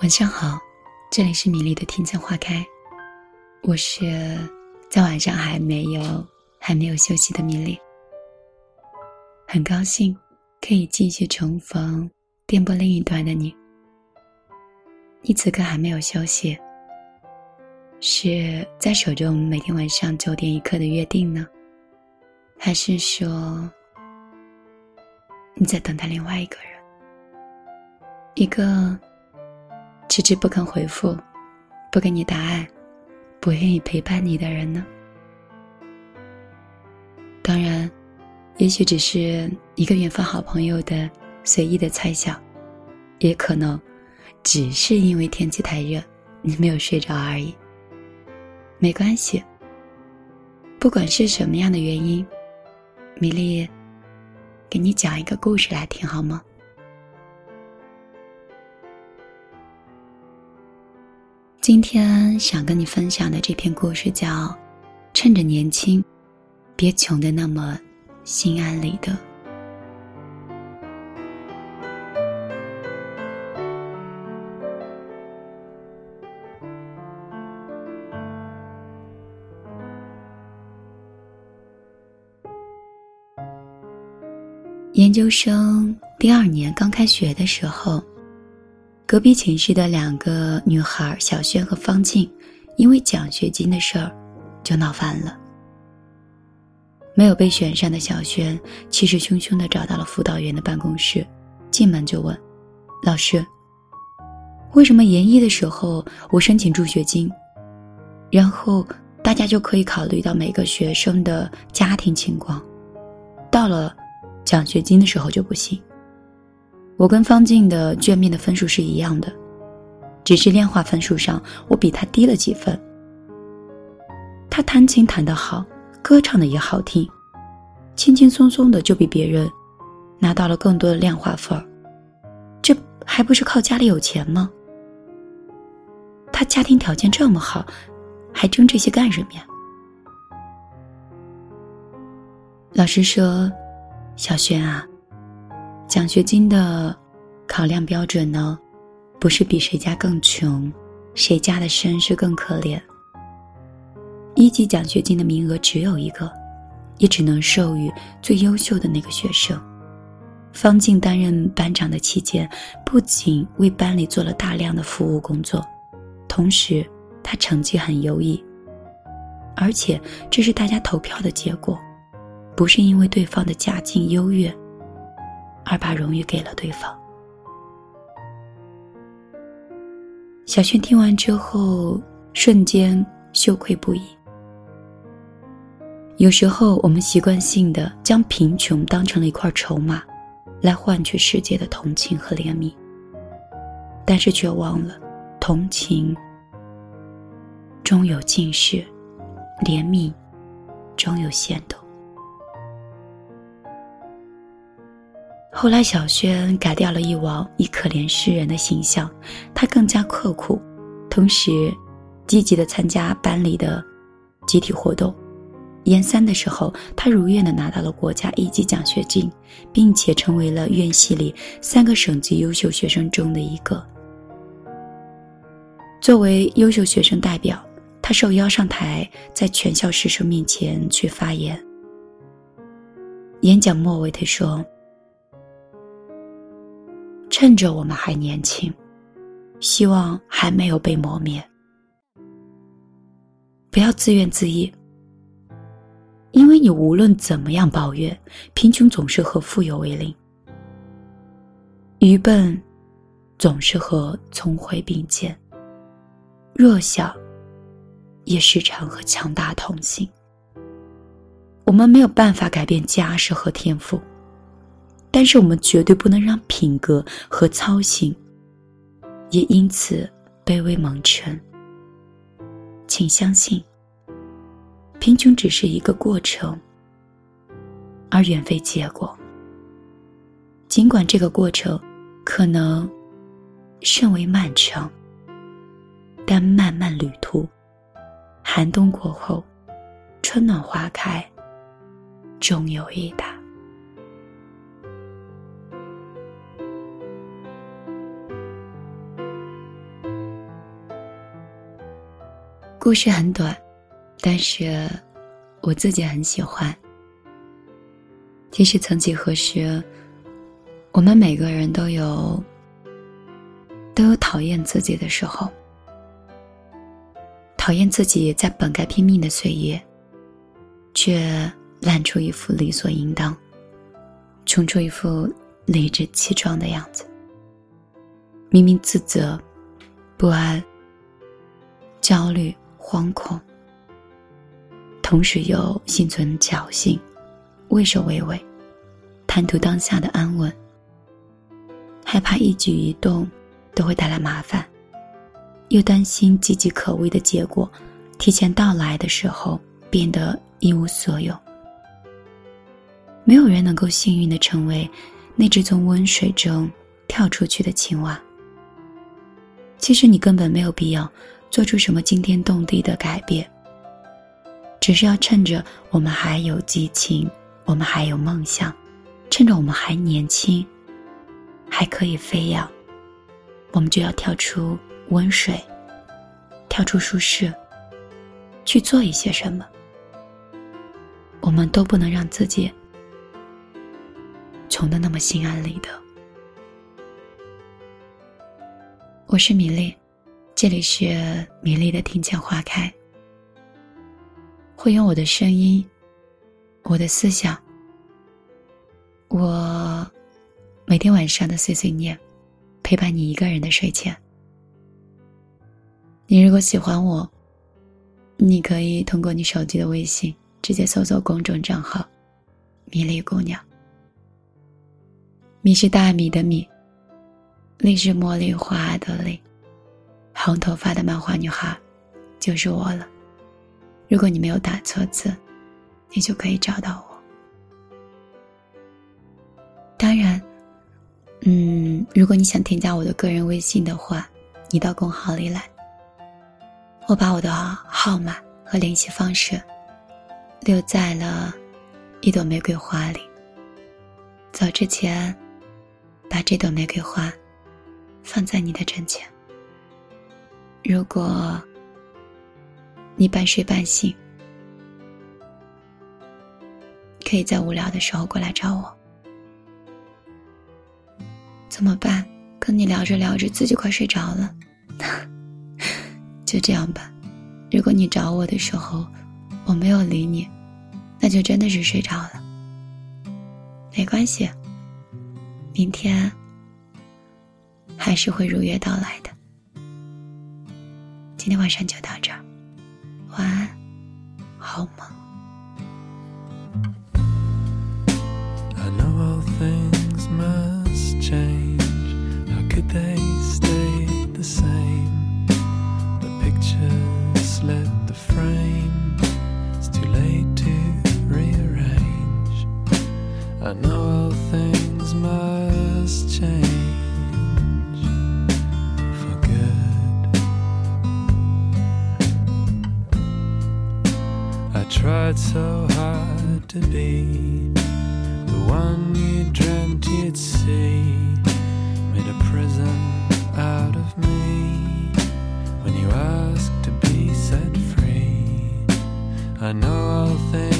晚上好，这里是米粒的庭前花开，我是在晚上还没有还没有休息的米粒，很高兴可以继续重逢电波另一端的你。你此刻还没有休息，是在守着我们每天晚上九点一刻的约定呢，还是说你在等待另外一个人？一个。迟迟不肯回复，不给你答案，不愿意陪伴你的人呢？当然，也许只是一个远方好朋友的随意的猜想，也可能只是因为天气太热，你没有睡着而已。没关系，不管是什么样的原因，米粒给你讲一个故事来听好吗？今天想跟你分享的这篇故事叫《趁着年轻，别穷的那么心安理得》。研究生第二年刚开学的时候。隔壁寝室的两个女孩小轩和方静，因为奖学金的事儿，就闹翻了。没有被选上的小轩气势汹汹地找到了辅导员的办公室，进门就问：“老师，为什么研一的时候我申请助学金，然后大家就可以考虑到每个学生的家庭情况，到了奖学金的时候就不行？”我跟方静的卷面的分数是一样的，只是量化分数上我比他低了几分。他弹琴弹得好，歌唱的也好听，轻轻松松的就比别人拿到了更多的量化分儿，这还不是靠家里有钱吗？他家庭条件这么好，还争这些干什么呀？老师说：“小轩啊。”奖学金的考量标准呢，不是比谁家更穷，谁家的身世更可怜。一级奖学金的名额只有一个，也只能授予最优秀的那个学生。方静担任班长的期间，不仅为班里做了大量的服务工作，同时他成绩很优异，而且这是大家投票的结果，不是因为对方的家境优越。而把荣誉给了对方。小轩听完之后，瞬间羞愧不已。有时候，我们习惯性的将贫穷当成了一块筹码，来换取世界的同情和怜悯，但是却忘了，同情终有尽时，怜悯终有限度。后来，小轩改掉了一往以可怜诗人的形象，他更加刻苦，同时积极的参加班里的集体活动。研三的时候，他如愿的拿到了国家一级奖学金，并且成为了院系里三个省级优秀学生中的一个。作为优秀学生代表，他受邀上台，在全校师生面前去发言。演讲末尾，他说。趁着我们还年轻，希望还没有被磨灭，不要自怨自艾。因为你无论怎么样抱怨，贫穷总是和富有为邻，愚笨总是和聪慧并肩，弱小也时常和强大同行。我们没有办法改变家世和天赋。但是我们绝对不能让品格和操心，也因此卑微蒙尘。请相信，贫穷只是一个过程，而远非结果。尽管这个过程可能甚为漫长，但漫漫旅途，寒冬过后，春暖花开，终有一答。故事很短，但是我自己很喜欢。其实曾几何时，我们每个人都有都有讨厌自己的时候，讨厌自己在本该拼命的岁月，却烂出一副理所应当，冲出一副理直气壮的样子。明明自责、不安、焦虑。惶恐，同时又心存侥幸，畏首畏尾，贪图当下的安稳，害怕一举一动都会带来麻烦，又担心岌岌可危的结果提前到来的时候变得一无所有。没有人能够幸运的成为那只从温水中跳出去的青蛙。其实你根本没有必要。做出什么惊天动地的改变？只是要趁着我们还有激情，我们还有梦想，趁着我们还年轻，还可以飞扬，我们就要跳出温水，跳出舒适，去做一些什么。我们都不能让自己穷的那么心安理得。我是米粒。这里是米粒的听见花开，会用我的声音，我的思想，我每天晚上的碎碎念，陪伴你一个人的睡前。你如果喜欢我，你可以通过你手机的微信直接搜索公众账号“米粒姑娘”。米是大米的米，粒是茉莉花的粒。红头发的漫画女孩，就是我了。如果你没有打错字，你就可以找到我。当然，嗯，如果你想添加我的个人微信的话，你到公号里来，我把我的号码和联系方式留在了一朵玫瑰花里。走之前，把这朵玫瑰花放在你的枕前。如果你半睡半醒，可以在无聊的时候过来找我。怎么办？跟你聊着聊着，自己快睡着了。就这样吧。如果你找我的时候，我没有理你，那就真的是睡着了。没关系，明天还是会如约到来的。今天晚上就到这儿，晚安，好梦。Tried so hard to be the one you dreamt you'd see. Made a prison out of me when you asked to be set free. I know all things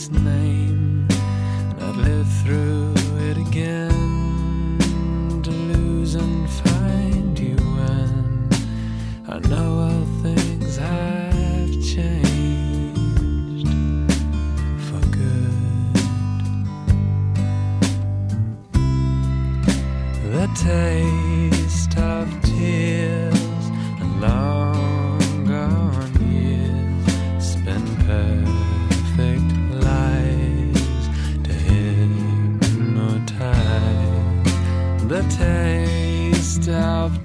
its name, and I'd live through it again to lose and find you when I know all things have changed for good. The taste. myself